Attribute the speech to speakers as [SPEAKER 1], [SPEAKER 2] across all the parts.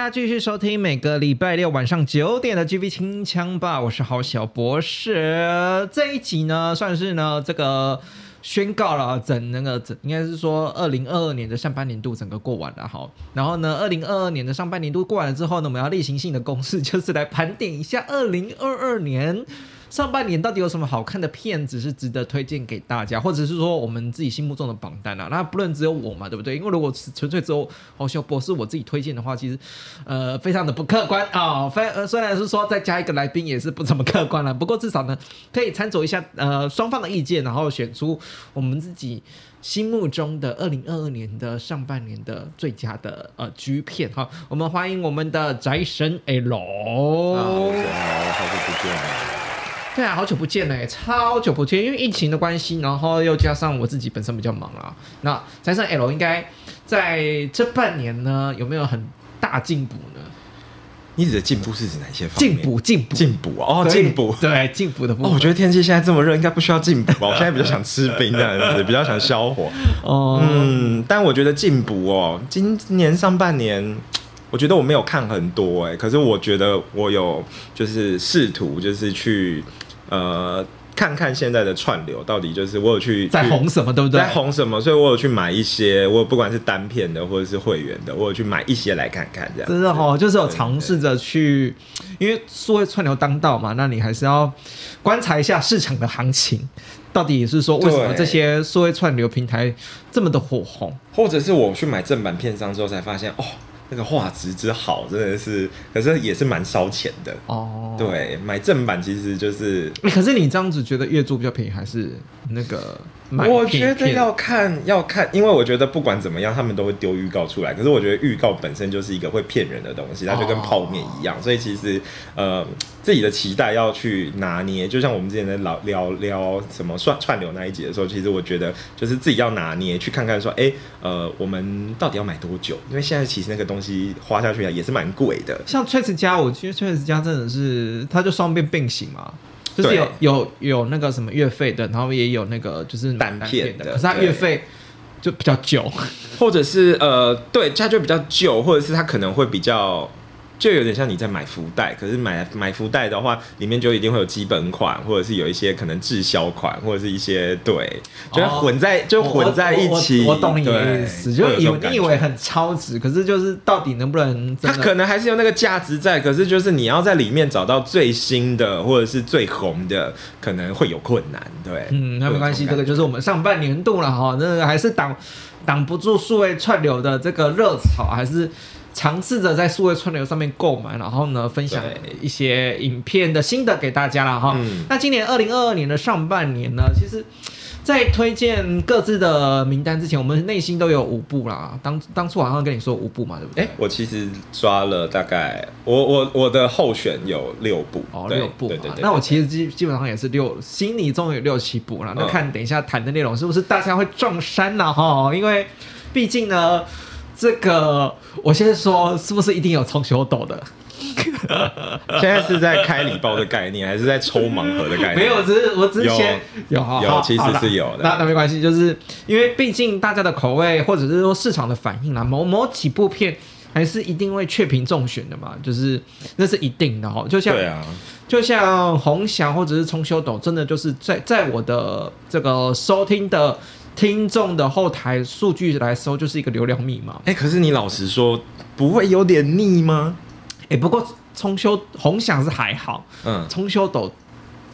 [SPEAKER 1] 大家继续收听每个礼拜六晚上九点的 GB 清枪吧，我是好小博士。这一集呢，算是呢这个宣告了整那个整，应该是说二零二二年的上半年度整个过完了哈。然后呢，二零二二年的上半年度过完了之后呢，我们要例行性的公式就是来盘点一下二零二二年。上半年到底有什么好看的片子是值得推荐给大家，或者是说我们自己心目中的榜单啊？那不论只有我嘛，对不对？因为如果纯粹只有黄小博士我自己推荐的话，其实呃非常的不客观啊。非呃虽然是说再加一个来宾也是不怎么客观了，不过至少呢可以参酌一下呃双方的意见，然后选出我们自己心目中的二零二二年的上半年的最佳的呃剧片哈。我们欢迎我们的宅神 L。
[SPEAKER 2] 啊，好久不见了。
[SPEAKER 1] 对啊，好久不见了，超久不见，因为疫情的关系，然后又加上我自己本身比较忙啊。那加上 L 应该在这半年呢，有没有很大进步呢？
[SPEAKER 2] 你指的进步是指哪些方
[SPEAKER 1] 进步，进步，
[SPEAKER 2] 进步哦，
[SPEAKER 1] 对
[SPEAKER 2] 进步。
[SPEAKER 1] 对进步的部分。
[SPEAKER 2] 哦，我觉得天气现在这么热，应该不需要进补吧？我现在比较想吃冰这样子，比较想消火。
[SPEAKER 1] 哦，
[SPEAKER 2] 嗯，但我觉得进步哦，今年上半年，我觉得我没有看很多哎，可是我觉得我有就是试图就是去呃看看现在的串流到底就是我有去
[SPEAKER 1] 在红什么，对不对？
[SPEAKER 2] 在红什么，所以我有去买一些，我不管是单片的或者是会员的，我有去买一些来看看这样。
[SPEAKER 1] 真的哈、哦，就是有尝试着去，因为数位串流当道嘛，那你还是要观察一下市场的行情，到底是说为什么这些数位串流平台这么的火红？
[SPEAKER 2] 或者是我去买正版片商之后才发现，哦，那个画质之好，真的是，可是也是蛮烧钱的。
[SPEAKER 1] 哦，
[SPEAKER 2] 对，买正版其实就是，
[SPEAKER 1] 欸可是你这样子觉得月租比较便宜，还是那个买
[SPEAKER 2] 我觉得要看要看，因为我觉得不管怎么样，他们都会丢预告出来。可是我觉得预告本身就是一个会骗人的东西，它就跟泡面一样，所以其实呃自己的期待要去拿捏。就像我们之前在聊聊聊什么串串流那一集的时候，其实我觉得就是自己要拿捏，去看看说，哎、呃，我们到底要买多久？因为现在其实那个东西花下去也是蛮贵的。
[SPEAKER 1] 像翠丝家，我觉得翠丝家真的是，它就双边并行嘛，就是
[SPEAKER 2] 对
[SPEAKER 1] 有有有那个什么月费的，然后也有那个就是
[SPEAKER 2] 单片的
[SPEAKER 1] 的，可是它月费就比较久。
[SPEAKER 2] 或者是呃，对，它就比较旧，或者是它可能会比较，就有点像你在买福袋，可是买买福袋的话，里面就一定会有基本款，或者是有一些可能滞销款，或者是一些对，就混在、就混在一起。
[SPEAKER 1] 哦我懂你的
[SPEAKER 2] 对
[SPEAKER 1] 意思，就
[SPEAKER 2] 有
[SPEAKER 1] 你以为很超值，可是就是到底能不能？
[SPEAKER 2] 它可能还是有那个价值在，可是就是你要在里面找到最新的或者是最红的，可能会有困难。对，
[SPEAKER 1] 嗯，那没关系，这个就是我们上半年度了哈，那个还是挡挡不住数位串流的这个热潮，还是尝试着在数位串流上面购买，然后呢分享一些影片的心得给大家了哈。
[SPEAKER 2] 嗯
[SPEAKER 1] 那今年二零二二年的上半年呢，其实。在推荐各自的名单之前，我们内心都有五部啦。当当初好像跟你说五部嘛，对不对？
[SPEAKER 2] 哎、我其实抓了大概，我我我的候选有六部，
[SPEAKER 1] 哦，六部嘛
[SPEAKER 2] 对对对。
[SPEAKER 1] 那我其实基基本上也是六，心里中有六七部了。那
[SPEAKER 2] 嗯
[SPEAKER 1] 看等一下谈的内容是不是大家会撞衫了哈？因为毕竟呢，这个我先说是不是一定有冲修斗的？
[SPEAKER 2] 现在是在开礼包的概念，还是在抽盲盒的概念？
[SPEAKER 1] 没有，只是我之前有
[SPEAKER 2] 有其实是有的
[SPEAKER 1] 那那没关系，就是因为毕竟大家的口味或者是说市场的反应啦，某某几部片。还是一定会确评中选的嘛，就是那是一定的哦。就像
[SPEAKER 2] 对啊，
[SPEAKER 1] 就像红翔或者是冲修斗，真的就是在在我的这个收听的听众的后台数据来搜，就是一个流量密码。
[SPEAKER 2] 哎、可是你老实说，不会有点腻吗？
[SPEAKER 1] 哎、不过冲修红响是还好，
[SPEAKER 2] 嗯，
[SPEAKER 1] 冲修斗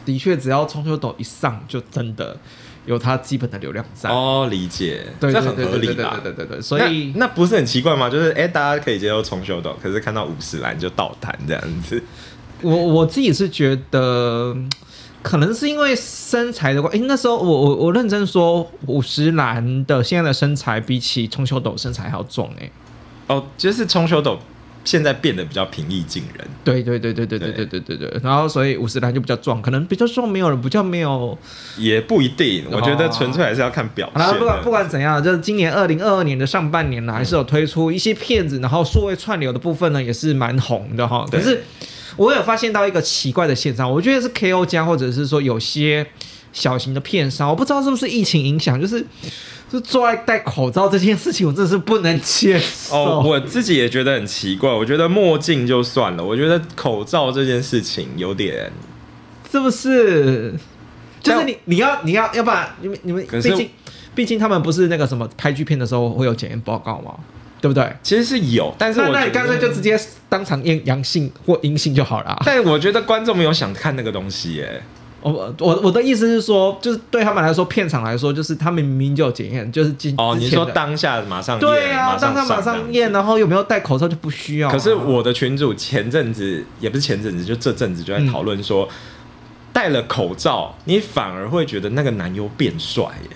[SPEAKER 1] 的确只要冲修斗一上，就真的有它基本的流量在。
[SPEAKER 2] 哦，理解，
[SPEAKER 1] 对对
[SPEAKER 2] 这很合理吧？
[SPEAKER 1] 对对对，所以
[SPEAKER 2] 那那不是很奇怪吗？就是哎、大家可以接受重修斗，可是看到五十栏就倒弹这样子。
[SPEAKER 1] 我我自己是觉得，嗯可能是因为身材的关，诶，那时候我我我认真说，五十岚的现在的身材比起冲秋斗身材还要壮哎、
[SPEAKER 2] 哦，就是冲秀斗现在变得比较平易近人。
[SPEAKER 1] 对对对对对对对对对对，然后所以五十岚就比较壮，可能比较壮没有人比较没有。
[SPEAKER 2] 也不一定，我觉得纯粹还是要看表现的。
[SPEAKER 1] 好了，不管不管怎样，就是今年二零二二年的上半年呢，还是有推出一些片子，然后数位串流的部分呢，也是蛮红的哈。可
[SPEAKER 2] 对
[SPEAKER 1] 是我有发现到一个奇怪的现象，我觉得是 KO 加或者是说有些小型的片商，我不知道是不是疫情影响，就是就做爱戴口罩这件事情，我真的是不能接受。
[SPEAKER 2] 哦，我自己也觉得很奇怪。我觉得墨镜就算了，我觉得口罩这件事情有点。
[SPEAKER 1] 是不是？就是你你要你要要不然你们你们毕竟毕竟他们不是那个什么拍剧片的时候会有检验报告吗？对不对？
[SPEAKER 2] 其实是有，但是我
[SPEAKER 1] 那那你干脆就直接当场验阳性或阴性就好了啊。
[SPEAKER 2] 但我觉得观众没有想看那个东西耶。
[SPEAKER 1] 我我我的意思是说，就是对他们来说，片场来说，就是他们明明就有检验，就是进
[SPEAKER 2] 哦，你说当下马上
[SPEAKER 1] 对啊，
[SPEAKER 2] 上
[SPEAKER 1] 当下马上验，然后有没有戴口罩就不需要啊、
[SPEAKER 2] 可是我的群主前阵子也不是前阵子，就这阵子就在讨论说，戴了口罩，你反而会觉得那个男优变帅耶。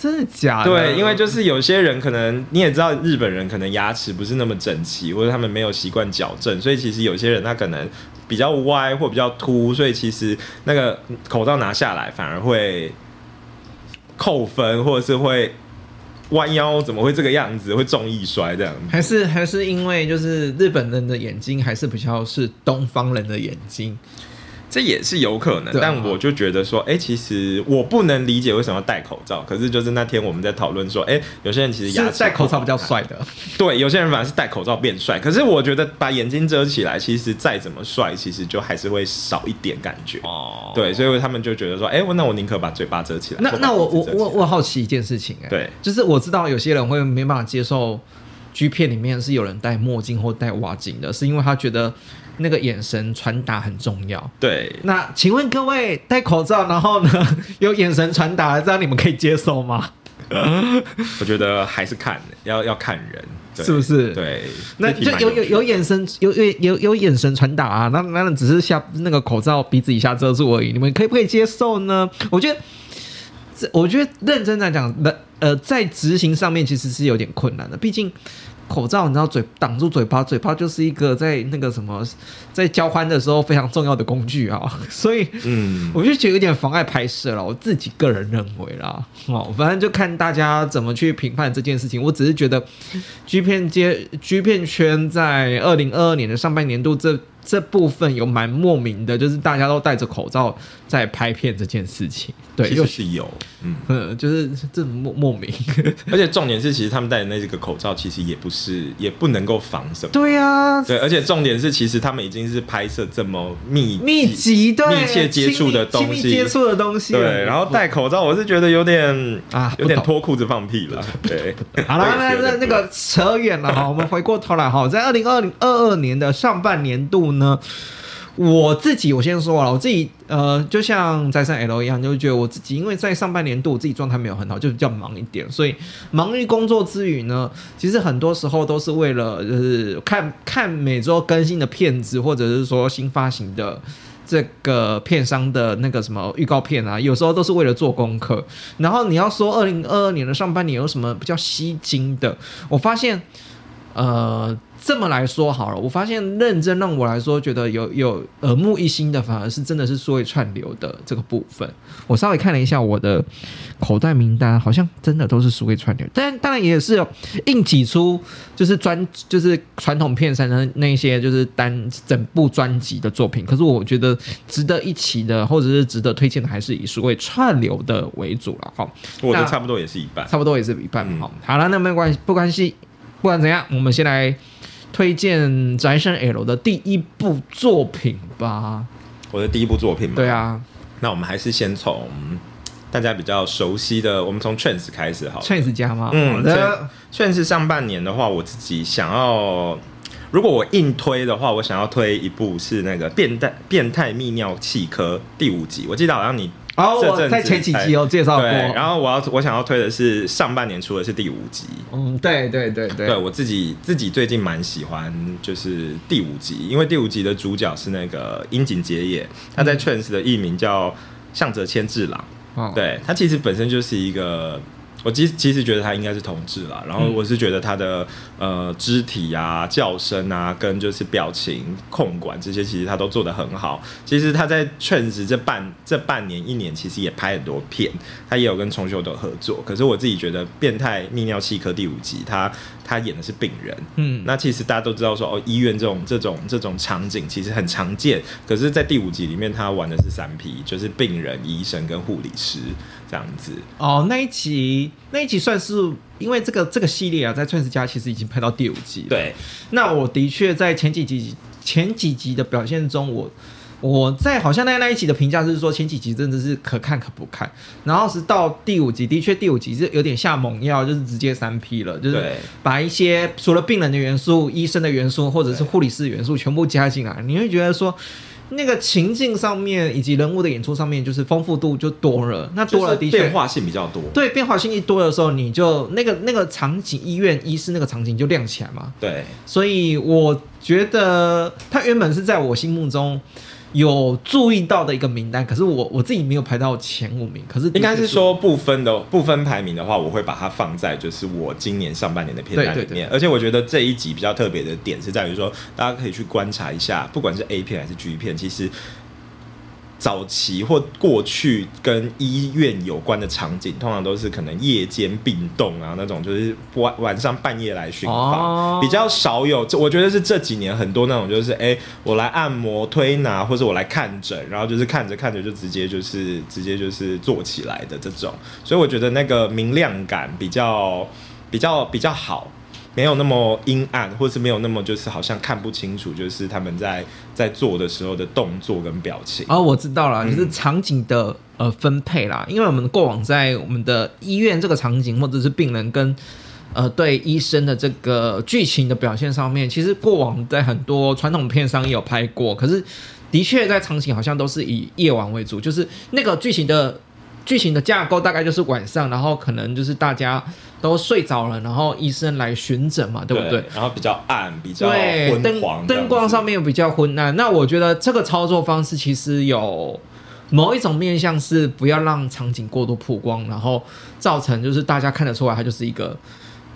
[SPEAKER 1] 真的假的？
[SPEAKER 2] 对，因为就是有些人可能你也知道，日本人可能牙齿不是那么整齐，或者他们没有习惯矫正，所以其实有些人他可能比较歪或比较凸，所以其实那个口罩拿下来反而会扣分，或者是会弯腰，怎么会这个样子，会重易摔这样。
[SPEAKER 1] 还是还是因为就是日本人的眼睛还是比较是东方人的眼睛，
[SPEAKER 2] 这也是有可能，但我就觉得说，哎、其实我不能理解为什么要戴口罩。可是就是那天我们在讨论说，哎、有些人其实牙齿
[SPEAKER 1] 戴口罩比较帅的。
[SPEAKER 2] 对，有些人反而是戴口罩变帅。可是我觉得把眼睛遮起来，其实再怎么帅，其实就还是会少一点感觉。
[SPEAKER 1] 哦
[SPEAKER 2] 对，所以他们就觉得说，哎、我那我宁可把嘴巴遮起来。
[SPEAKER 1] 那那我我我我好奇一件事情哎、
[SPEAKER 2] 对
[SPEAKER 1] 就是我知道有些人会没办法接受 G 片里面是有人戴墨镜或戴挖镜的，是因为他觉得那个眼神传达很重要。
[SPEAKER 2] 对，
[SPEAKER 1] 那请问各位戴口罩，然后呢 有眼神传达，这样你们可以接受吗？
[SPEAKER 2] 我觉得还是看要要看人，
[SPEAKER 1] 是不是
[SPEAKER 2] 对，
[SPEAKER 1] 那就有有有眼神有有有有眼神传达啊，那那只是下那个口罩鼻子以下遮住而已，你们可以不可以接受呢？我觉得这我觉得认真来讲，的呃，在执行上面其实是有点困难的，毕竟。口罩，你知道嘴挡住嘴巴，嘴巴就是一个在那个什么，在交欢的时候非常重要的工具啊，所以
[SPEAKER 2] 嗯，
[SPEAKER 1] 我就觉得有点妨碍拍摄了，我自己个人认为啦。哦，反正就看大家怎么去评判这件事情。我只是觉得，G 片街 G 片圈在二零二二年的上半年度这这部分有蛮莫名的，就是大家都戴着口罩在拍片这件事情。对，
[SPEAKER 2] 其
[SPEAKER 1] 又
[SPEAKER 2] 是有，嗯，
[SPEAKER 1] 嗯，就是这种莫莫名。
[SPEAKER 2] 而且重点是，其实他们戴的那几个口罩，其实也不是，也不能够防什么。
[SPEAKER 1] 对呀、
[SPEAKER 2] 对，而且重点是，其实他们已经是拍摄这么密
[SPEAKER 1] 密集对
[SPEAKER 2] 密切接触的东西
[SPEAKER 1] 接触的东西。
[SPEAKER 2] 对，然后戴口罩，我是觉得有点
[SPEAKER 1] 啊
[SPEAKER 2] 有点脱裤子放屁了。对，
[SPEAKER 1] 好了，那那个扯远了哈，我们回过头来哈，在二零二零二二年的上半年度呢，我自己我先说了，我自己呃，就像在上 L 一样，就觉得我自己因为在上半年度我自己状态没有很好，就比较忙一点，所以忙于工作之余呢，其实很多时候都是为了就是看看每周更新的片子，或者是说新发行的。这个片商的那个什么预告片啊，有时候都是为了做功课。然后你要说二零二二年的上半年有什么比较吸睛的，我发现，呃，这么来说好了，我发现认真让我来说觉得有有耳目一新的，反而是真的是数位串流的这个部分。我稍微看了一下我的口袋名单，好像真的都是数位串流，但当然也是有硬挤出就是专就是传统片商的那些就是单整部专辑的作品。可是我觉得值得一起的，或者是值得推荐的，还是以数位串流的为主了哈。那
[SPEAKER 2] 我的差不多也是一半。
[SPEAKER 1] 差不多也是一半
[SPEAKER 2] 嗯
[SPEAKER 1] 好、好了，那没关系，不关系，不管怎样，我们先来推荐宅生 L 的第一部作品吧。
[SPEAKER 2] 我的第一部作品嘛，
[SPEAKER 1] 对，啊
[SPEAKER 2] 那我们还是先从大家比较熟悉的，我们从 Trance 开始好了。
[SPEAKER 1] ，Chance 家吗？
[SPEAKER 2] 嗯
[SPEAKER 1] 好的，
[SPEAKER 2] 虽然是上半年的话，我自己想要，如果我硬推的话，我想要推一部是那个《变态变态泌尿器科》第五集，我记得好像你
[SPEAKER 1] 哦，
[SPEAKER 2] 这阵子
[SPEAKER 1] 我在前几集有介绍过，，
[SPEAKER 2] 然后我要我想要推的是上半年出的是第五集。
[SPEAKER 1] 嗯，对对对对，
[SPEAKER 2] 对我自己自己最近蛮喜欢，就是第五集，因为第五集的主角是那个樱井结也，他
[SPEAKER 1] 嗯
[SPEAKER 2] 在 Trans 的艺名叫向泽千治郎，
[SPEAKER 1] 哦，
[SPEAKER 2] 对他其实本身就是一个。我其实其实觉得他应该是同志啦，然后我是觉得他的呃肢体啊、叫声啊，跟就是表情控管这些，其实他都做得很好。其实他在确实这半这半年一年，其实也拍很多片，他也有跟重修的合作。可是我自己觉得《变态泌尿器科》第五集，他他演的是病人，
[SPEAKER 1] 嗯，
[SPEAKER 2] 那其实大家都知道说哦，医院这种这种这种场景其实很常见。可是，在第五集里面，他玩的是三 P，就是病人、医生跟护理师这样子。
[SPEAKER 1] 哦，那一集那一集算是因为这个这个系列啊，在《钻石家》其实已经拍到第五集了。
[SPEAKER 2] 对，
[SPEAKER 1] 那我的确在前几集前几集的表现中，我我在好像那那一集的评价是说前几集真的是可看可不看，然后是到第五集，的确第五集是有点下猛药，就是直接三 P 了，就是把一些除了病人的元素、医生的元素或者是护理师的元素全部加进来，你会觉得说。那个情境上面以及人物的演出上面，就是丰富度就多了。那多了的确
[SPEAKER 2] 变化性比较多。
[SPEAKER 1] 对变化性一多的时候，你就那个那个场景，医院医师那个场景就亮起来嘛。
[SPEAKER 2] 对，
[SPEAKER 1] 所以我觉得他原本是在我心目中有注意到的一个名单，可是我我自己没有排到前五名。可是
[SPEAKER 2] 应该是说不分的不分排名的话，我会把它放在就是我今年上半年的片单里面。而且我觉得这一集比较特别的点是在于说，大家可以去观察一下，不管是 A 片还是 G 片，其实。早期或过去跟医院有关的场景，通常都是可能夜间病动啊，那种就是晚晚上半夜来巡访，
[SPEAKER 1] 哦
[SPEAKER 2] 比较少有。这我觉得是这几年很多那种就是，哎、我来按摩推拿，或者我来看诊，然后就是看着看着就直接就是直接就是做起来的这种。所以我觉得那个明亮感比较比较比较好。没有那么阴暗，或是没有那么就是好像看不清楚，就是他们在在做的时候的动作跟表情。
[SPEAKER 1] 哦，我知道了，
[SPEAKER 2] 嗯
[SPEAKER 1] 就是场景的呃分配啦。因为我们过往在我们的医院这个场景，或者是病人跟呃对医生的这个剧情的表现上面，其实过往在很多传统片上也有拍过，可是的确在场景好像都是以夜晚为主，就是那个剧情的剧情的架构大概就是晚上，然后可能就是大家都睡着了，然后医生来巡诊嘛，对不对？
[SPEAKER 2] 然后比较暗，比较
[SPEAKER 1] 对，灯
[SPEAKER 2] 昏黄，
[SPEAKER 1] 灯光上面比较昏暗。那我觉得这个操作方式其实有某一种面向是不要让场景过度曝光，然后造成就是大家看得出来它就是一个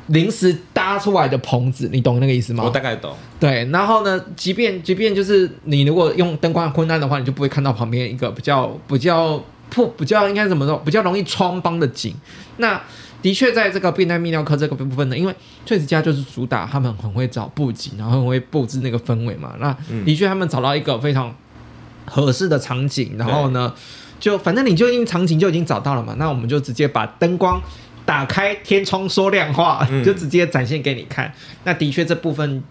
[SPEAKER 1] 临时搭出来的棚子，你懂那个意思吗？
[SPEAKER 2] 我大概懂。
[SPEAKER 1] 对，然后呢，即便即便就是你如果用灯光昏暗的话，你就不会看到旁边一个比较比较破比较应该怎么说比较容易穿帮的景。那的确在这个变态泌尿科这个部分呢，因为翠子家就是主打他们很会找布景，然后很会布置那个氛围嘛。那
[SPEAKER 2] 嗯
[SPEAKER 1] 的确他们找到一个非常合适的场景，然后呢，就反正你就已经场景就已经找到了嘛，那我们就直接把灯光。打开天窗说亮话，
[SPEAKER 2] 嗯
[SPEAKER 1] 就直接展现给你看。那的确这部分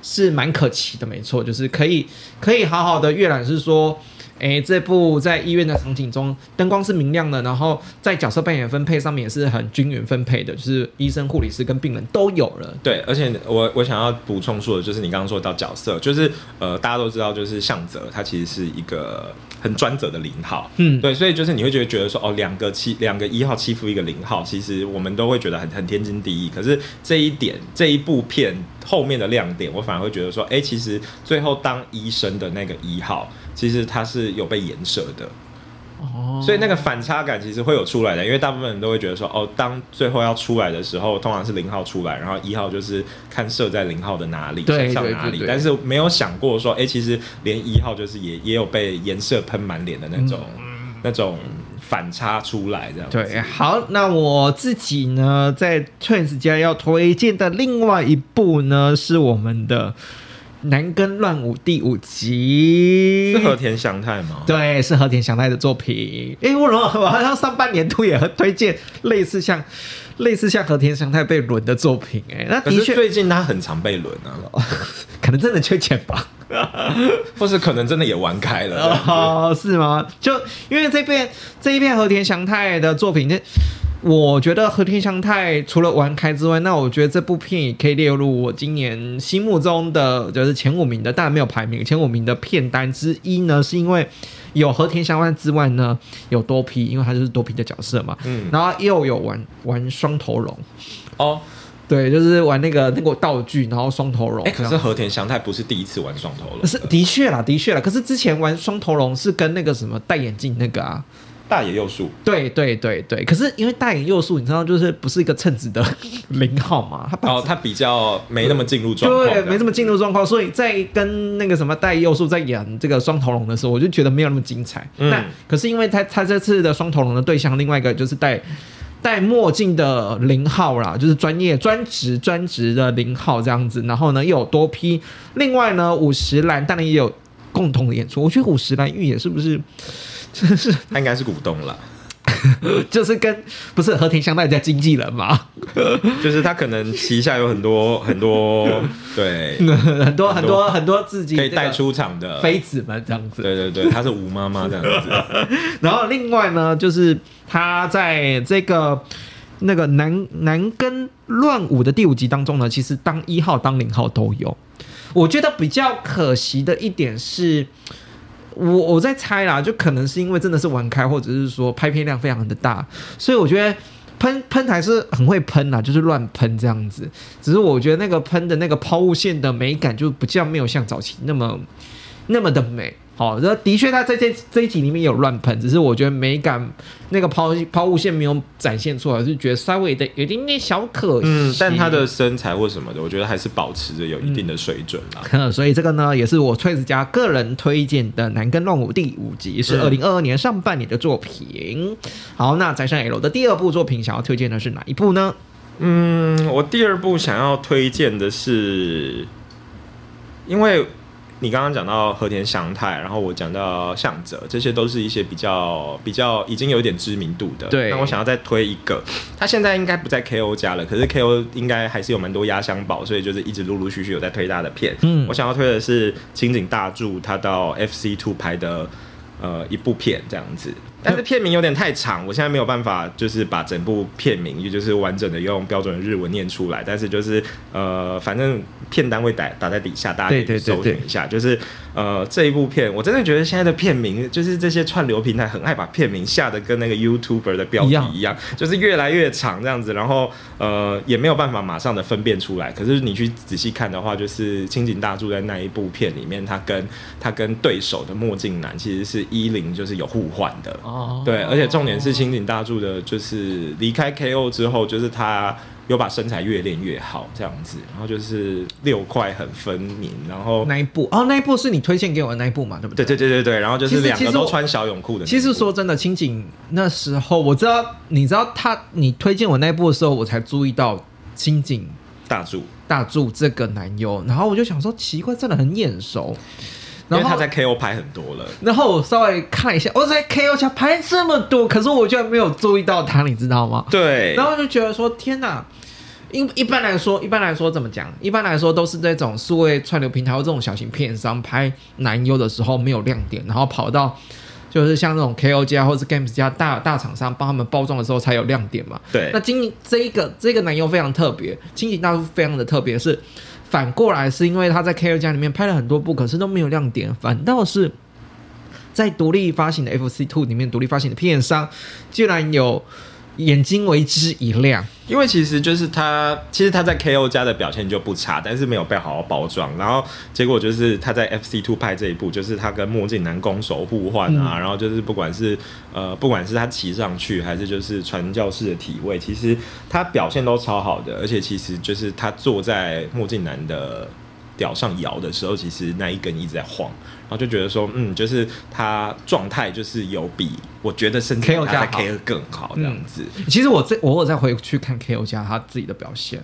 [SPEAKER 1] 是蛮可期的，没错，就是可以可以好好的阅览，是说，诶，这部在医院的场景中，灯光是明亮的，然后在角色扮演分配上面也是很均匀分配的，就是医生、护理师跟病人都有了。
[SPEAKER 2] 对，而且我我想要补充说的就是你刚刚说到角色，就是呃大家都知道，就是向泽他其实是一个很专责的零号，
[SPEAKER 1] 嗯，
[SPEAKER 2] 对，所以就是你会觉得觉得说哦，两个欺两个一号欺负一个零号，其实我们都会觉得很很天经地义。可是这一点这一部片后面的亮点，我反而会觉得说，哎、其实最后当医生的那个一号，其实它是有被颜色的。
[SPEAKER 1] 哦，
[SPEAKER 2] 所以那个反差感其实会有出来的，因为大部分人都会觉得说，哦，当最后要出来的时候，通常是零号出来，然后一号就是看射在零号的哪里，
[SPEAKER 1] 对
[SPEAKER 2] 上哪里但是没有想过说，哎、其实连一号就是也也有被颜色喷满脸的那种、那种反差出来，这样。
[SPEAKER 1] 对，好，那我自己呢，在 Twins 家要推荐的另外一部呢，是我们的《男根乱舞》第五集，
[SPEAKER 2] 是和田祥太吗？
[SPEAKER 1] 对，是和田祥太的作品。诶，我 我好像上半年度也很推荐类似像类似像和田祥太被轮的作品。哎，那的确
[SPEAKER 2] 最近他很常被轮啊，
[SPEAKER 1] 可能真的缺钱吧。
[SPEAKER 2] 或是可能真的也玩开了。
[SPEAKER 1] 是吗？就因为这片这一片和田祥太的作品，这我觉得和田祥太除了玩开之外，那我觉得这部片也可以列入我今年心目中的就是前五名的，当然没有排名前五名的片单之一呢，是因为有和田祥太之外呢，有多批，因为他就是多批的角色嘛，
[SPEAKER 2] 嗯，
[SPEAKER 1] 然后又有玩玩双头龙，
[SPEAKER 2] 哦，
[SPEAKER 1] 对，就是玩那个那个道具，然后双头龙，
[SPEAKER 2] 哎、可是和田祥太不是第一次玩双头龙，
[SPEAKER 1] 是的确啦，的确啦。可是之前玩双头龙是跟那个什么戴眼镜那个啊，
[SPEAKER 2] 大野佑树，
[SPEAKER 1] 对对对对，可是因为大野佑树，你知道，就是不是一个称职的 零号嘛，他
[SPEAKER 2] 哦，他比较没那么进入状况，
[SPEAKER 1] 对，没这么进入状况，所以在跟那个什么大野佑树在演这个双头龙的时候，我就觉得没有那么精彩。
[SPEAKER 2] 嗯
[SPEAKER 1] 那可是因为他他这次的双头龙的对象，另外一个就是戴戴墨镜的零号啦，就是专业专职专职的零号这样子，然后呢又有多批，另外呢五十岚当然也有共同的演出，我觉得五十岚预也是不是？真是
[SPEAKER 2] 他应该是股东了，
[SPEAKER 1] 就是跟不是和田香奈家经纪人嘛，
[SPEAKER 2] 就是他可能旗下有很多很多对
[SPEAKER 1] 很多很多很多自己这个
[SPEAKER 2] 可以带出场的，
[SPEAKER 1] 妃子们这样子。
[SPEAKER 2] 对对对，她是吴妈妈这样子，
[SPEAKER 1] 然后另外呢，就是他在这个那个男男跟乱舞的第五集当中呢，其实当一号当零号都有。我觉得比较可惜的一点是。我我在猜啦，就可能是因为真的是玩开，或者是说拍片量非常的大，所以我觉得喷喷台是很会喷啦，就是乱喷这样子。只是我觉得那个喷的那个抛物线的美感就比较没有像早期那么那么的美。好，这的确他在这这一集里面有乱喷，只是我觉得美感那个抛抛物线没有展现出来，就觉得稍微的有一点点小可惜。
[SPEAKER 2] 嗯，但他的身材或什么的，我觉得还是保持着有一定的水准啦。
[SPEAKER 1] 嗯，所以这个呢，也是我崔子家个人推荐的《南根乱舞》第五集，是二
[SPEAKER 2] 嗯
[SPEAKER 1] 零二二年上半年的作品。好，那宅上 L 的第二部作品，想要推荐的是哪一部呢？
[SPEAKER 2] 嗯，我第二部想要推荐的是，因为你刚刚讲到和田祥太，然后我讲到向泽，这些都是一些比较比较已经有点知名度的。
[SPEAKER 1] 对
[SPEAKER 2] 那我想要再推一个，他现在应该不在 KO 家了，可是 KO 应该还是有蛮多压箱宝，所以就是一直陆陆续续有在推他的片。
[SPEAKER 1] 嗯
[SPEAKER 2] 我想要推的是青井大柱他到 FC Two 拍的呃一部片这样子，但是片名有点太长，我现在没有办法就是把整部片名也就是完整的用标准的日文念出来，但是就是呃反正片单位打打在底下，大家可以
[SPEAKER 1] 对对对
[SPEAKER 2] 搜寻一下，就是呃这一部片，我真的觉得现在的片名就是这些串流平台很爱把片名下的跟那个 YouTuber 的标题
[SPEAKER 1] 一样
[SPEAKER 2] 一样，就是越来越长这样子，然后呃也没有办法马上的分辨出来。可是你去仔细看的话，就是青井大柱在那一部片里面，他跟他跟对手的墨镜男其实是一零就是有互换的。
[SPEAKER 1] 哦
[SPEAKER 2] 对，而且重点是青井大柱的，就是离开 KO 之后，就是他有把身材越练越好这样子，然后就是六块很分明，然后
[SPEAKER 1] 那一部哦，那一部是你推荐给我的那一部嘛，对不
[SPEAKER 2] 对
[SPEAKER 1] 对？
[SPEAKER 2] 对对对对，然后就是两个都穿小泳裤的。
[SPEAKER 1] 其实说真的，清景那时候我知道，你知道他，你推荐我那一部的时候，我才注意到清景
[SPEAKER 2] 大柱，
[SPEAKER 1] 大柱这个男优，然后我就想说，奇怪，真的很眼熟。然
[SPEAKER 2] 为他在 KO 拍很多了。
[SPEAKER 1] 然后我稍微看了一下，我在 KO 家拍这么多，可是我居然没有注意到他，你知道吗？
[SPEAKER 2] 对，
[SPEAKER 1] 然后就觉得说，天哪！一一般来说，一般来说怎么讲？一般来说都是这种数位串流平台或这种小型片商拍男优的时候没有亮点，然后跑到就是像那种 KO 家或者是 Games 家大大厂商帮他们包装的时候才有亮点嘛。
[SPEAKER 2] 对
[SPEAKER 1] 那今这一个这个男优非常特别，清井大叔非常的特别，是反过来是因为他在 KO 家里面拍了很多部，可是都没有亮点，反倒是在独立发行的 FC Two 里面独立发行的片商，居然有眼睛为之一亮。
[SPEAKER 2] 因为其实就是他，其实他在 KO 家的表现就不差，但是没有被好好包装，然后结果就是他在 FC Two 派这一步，就是他跟墨镜男攻守互换啊，
[SPEAKER 1] 嗯
[SPEAKER 2] 然后就是不管是呃不管是他骑上去，还是就是传教士的体位，其实他表现都超好的，而且其实就是他坐在墨镜男的。屌上摇的时候，其实那一根一直在晃，然后就觉得说，嗯，就是他状态就是有比我觉得甚至
[SPEAKER 1] KO
[SPEAKER 2] 他在
[SPEAKER 1] 加好
[SPEAKER 2] KO 更好这样子。
[SPEAKER 1] 其实我这我有再回去看 KO 加他自己的表现，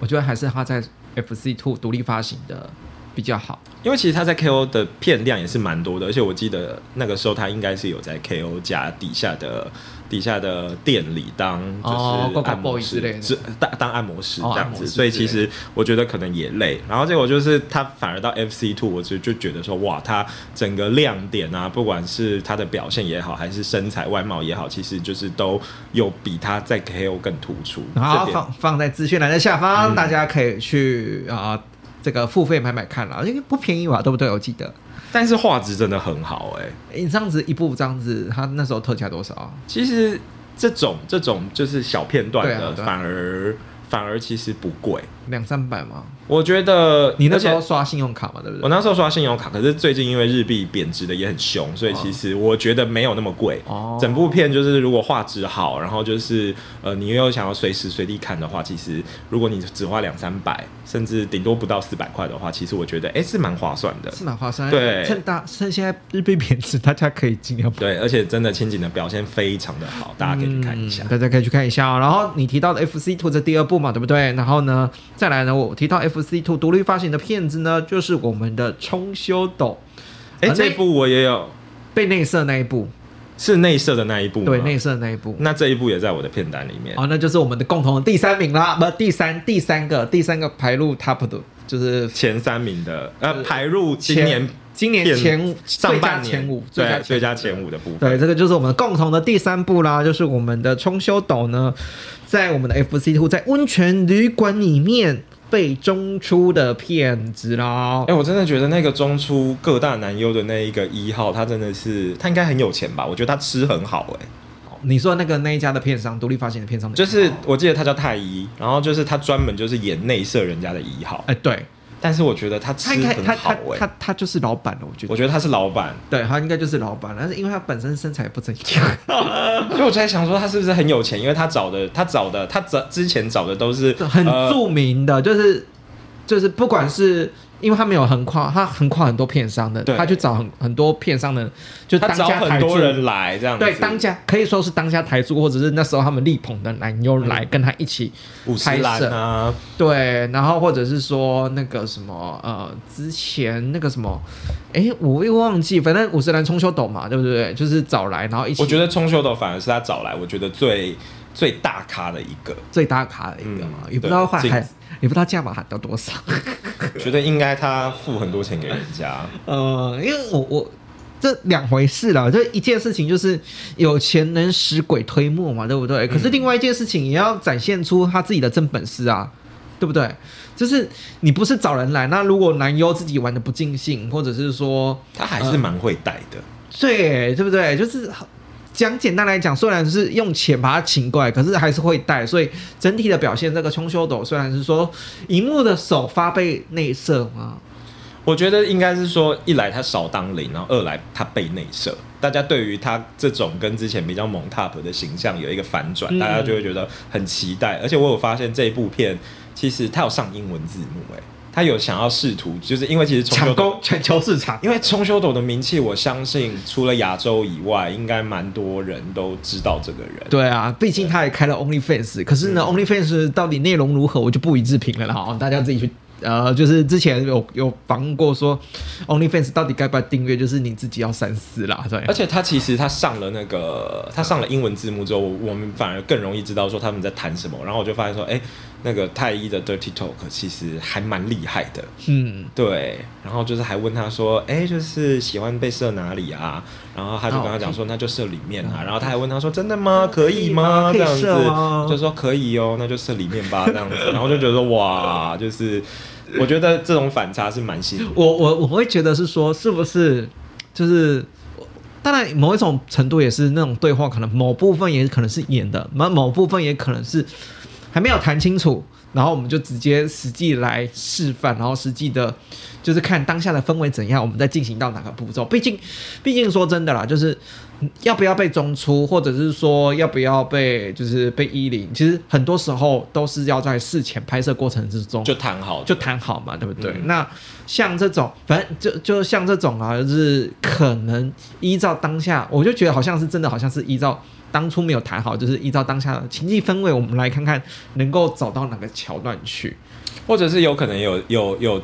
[SPEAKER 1] 我觉得还是他在 FC Two 独立发行的比较好。
[SPEAKER 2] 因为其实他在 KO 的片量也是蛮多的，而且我记得那个时候他应该是有在 KO 家底下的底下的店里当就
[SPEAKER 1] 哦
[SPEAKER 2] 按摩
[SPEAKER 1] 的
[SPEAKER 2] 是当当按摩师这样子，所以其实我觉得可能也累。然后结果就是他反而到 FC Two，我就就觉得说哇，他整个亮点啊，不管是他的表现也好，还是身材外貌也好，其实就是都有比他在 KO 更突出。
[SPEAKER 1] 然后放放在资讯栏的下方，
[SPEAKER 2] 嗯
[SPEAKER 1] 大家可以去啊、这个付费买买看了，因为不便宜吧，对不对？我记得，
[SPEAKER 2] 但是画质真的很好哎、
[SPEAKER 1] 你这样子一部这样子，它那时候特价多少啊？
[SPEAKER 2] 其实这种这种就是小片段的，
[SPEAKER 1] 啊啊
[SPEAKER 2] 反而反而其实不贵。
[SPEAKER 1] 两三百吗？
[SPEAKER 2] 我觉得
[SPEAKER 1] 你那时候刷信用卡嘛，对不对？
[SPEAKER 2] 我那时候刷信用卡，可是最近因为日币贬值的也很凶，所以其实我觉得没有那么贵。
[SPEAKER 1] 哦
[SPEAKER 2] 整部片就是如果画质好，然后就是呃你又想要随时随地看的话，其实如果你只花两三百，甚至顶多不到四百块的话，其实我觉得哎、是蛮划算的。
[SPEAKER 1] 是蛮划算。
[SPEAKER 2] 对
[SPEAKER 1] 趁大趁现在日币贬值，大家可以尽量
[SPEAKER 2] 对，而且真的千景的表现非常的好，大家可以去看一下
[SPEAKER 1] 嗯。大家可以去看一下哦。然后你提到的 FC Two 这第二部嘛，对不对？然后呢，再来呢，我提到 FC Two 独立发行的片子呢，就是我们的冲修斗，
[SPEAKER 2] 哎、这部我也有，
[SPEAKER 1] 被内射那一部，
[SPEAKER 2] 是内射的那一部吗？
[SPEAKER 1] 对，内射那一部。
[SPEAKER 2] 那这一部也在我的片单里面。
[SPEAKER 1] 哦，那就是我们的共同的第三名啦，不，第三第三个第三个排入 top 的，就是
[SPEAKER 2] 前三名的，呃，
[SPEAKER 1] 呃
[SPEAKER 2] 排入今年
[SPEAKER 1] 今年前五
[SPEAKER 2] 上半年
[SPEAKER 1] 前五，
[SPEAKER 2] 对最佳
[SPEAKER 1] 前五
[SPEAKER 2] 前五的部分。
[SPEAKER 1] 对，这个就是我们共同的第三部啦，就是我们的冲修斗呢，在我们的 FC Two 在温泉旅馆里面被中出的骗子啦
[SPEAKER 2] 哎、。我真的觉得那个中出各大男优的那一个一号，他真的是他应该很有钱吧？我觉得他吃很好哎、
[SPEAKER 1] 你说那个那一家的片商，独立发行的片商的
[SPEAKER 2] 就是我记得他叫太一，然后就是他专门就是演内射人家的一号，
[SPEAKER 1] 哎，对
[SPEAKER 2] 但是我觉得他吃
[SPEAKER 1] 他他他
[SPEAKER 2] 很好哎、
[SPEAKER 1] 他他就是老板了，我觉得。
[SPEAKER 2] 我觉得他是老板，
[SPEAKER 1] 对他应该就是老板，但是因为他本身身材不怎样，
[SPEAKER 2] 所以我在想说他是不是很有钱？因为他找的他找的他找之前找的都是
[SPEAKER 1] 很
[SPEAKER 2] 呃
[SPEAKER 1] 著名的，就是就是不管是因为他没有横跨，他横跨很多片商的，他去找很很多片商的，就
[SPEAKER 2] 找
[SPEAKER 1] 当家台柱。
[SPEAKER 2] 很多人来这样子，
[SPEAKER 1] 对当家可以说是当家台柱，或者是那时候他们力捧的男优来跟他一起
[SPEAKER 2] 五十岚啊，
[SPEAKER 1] 对，然后或者是说那个什么呃，之前那个什么，哎，我又忘记，反正五十岚冲秀斗嘛，对不对？就是找来，然后一起，
[SPEAKER 2] 我觉得冲秀斗反而是他找来，我觉得最最大咖的一个，
[SPEAKER 1] 最大咖的一个嘛，
[SPEAKER 2] 嗯
[SPEAKER 1] 也不知道
[SPEAKER 2] 对
[SPEAKER 1] 喊，也不知道价码喊到多少。
[SPEAKER 2] 觉得应该他付很多钱给人家。
[SPEAKER 1] 呃，因为我我这两回事啦，这一件事情就是有钱能使鬼推磨嘛，对不对？可是另外一件事情也要展现出他自己的真本事啊，对不对？就是你不是找人来，那如果男优自己玩的不尽兴，或者是说，
[SPEAKER 2] 他还是蛮会带的，
[SPEAKER 1] 对对不对？就是讲简单来讲，虽然是用钱把他请过来，可是还是会带，所以整体的表现，这个冲修斗虽然是说荧幕的首发被内射嘛，
[SPEAKER 2] 我觉得应该是说，一来他少当零，然后二来他被内射，大家对于他这种跟之前比较猛 top 的形象有一个反转，
[SPEAKER 1] 嗯
[SPEAKER 2] 大家就会觉得很期待。而且我有发现这一部片其实它有上英文字幕，哎，他有想要试图，就是因为其实冲
[SPEAKER 1] 抢
[SPEAKER 2] 修斗
[SPEAKER 1] 攻全球市场。
[SPEAKER 2] 因为冲修斗的名气，我相信除了亚洲以外，应该蛮多人都知道这个人。
[SPEAKER 1] 对啊，毕竟他也开了 OnlyFans，可是呢、o n l y f a n s 到底内容如何，我就不予置评了啦，哈，大家自己去。呃，就是之前有有访问过说，OnlyFans 到底该不该订阅，就是你自己要三思啦，对
[SPEAKER 2] 而。且他其实他上了那个他上了英文字幕之后，我们反而更容易知道说他们在谈什么。然后我就发现说，哎、那个太一的 Dirty Talk 其实还蛮厉害的。
[SPEAKER 1] 嗯，
[SPEAKER 2] 对，然后就是还问他说，哎、就是喜欢被射哪里啊？然后他就跟他讲说，那就射里面啊。然后他还问他说，真的吗？可以吗？这样子就说可以哦，那就射里面吧，这样子。然后就觉得说哇，就是我觉得这种反差是蛮吸引我。
[SPEAKER 1] 我我我会觉得是说，是不是就是，当然某一种程度也是那种对话，可能某部分也可能是演的，某某部分也可能是还没有谈清楚，然后我们就直接实际来示范，然后实际的，就是看当下的氛围怎样，我们再进行到哪个步骤。毕竟，毕竟说真的啦，就是嗯要不要被中出，或者是说要不要被就是被依零，其实很多时候都是要在事前拍摄过程之中
[SPEAKER 2] 就谈好，
[SPEAKER 1] 就谈好嘛，对不对？
[SPEAKER 2] 嗯
[SPEAKER 1] 那像这种，反正就就像这种啊，就是可能依照当下，我就觉得好像是真的，好像是依照当初没有谈好，就是依照当下的情境氛围，我们来看看能够走到哪个桥段去。
[SPEAKER 2] 或者是有可能有有有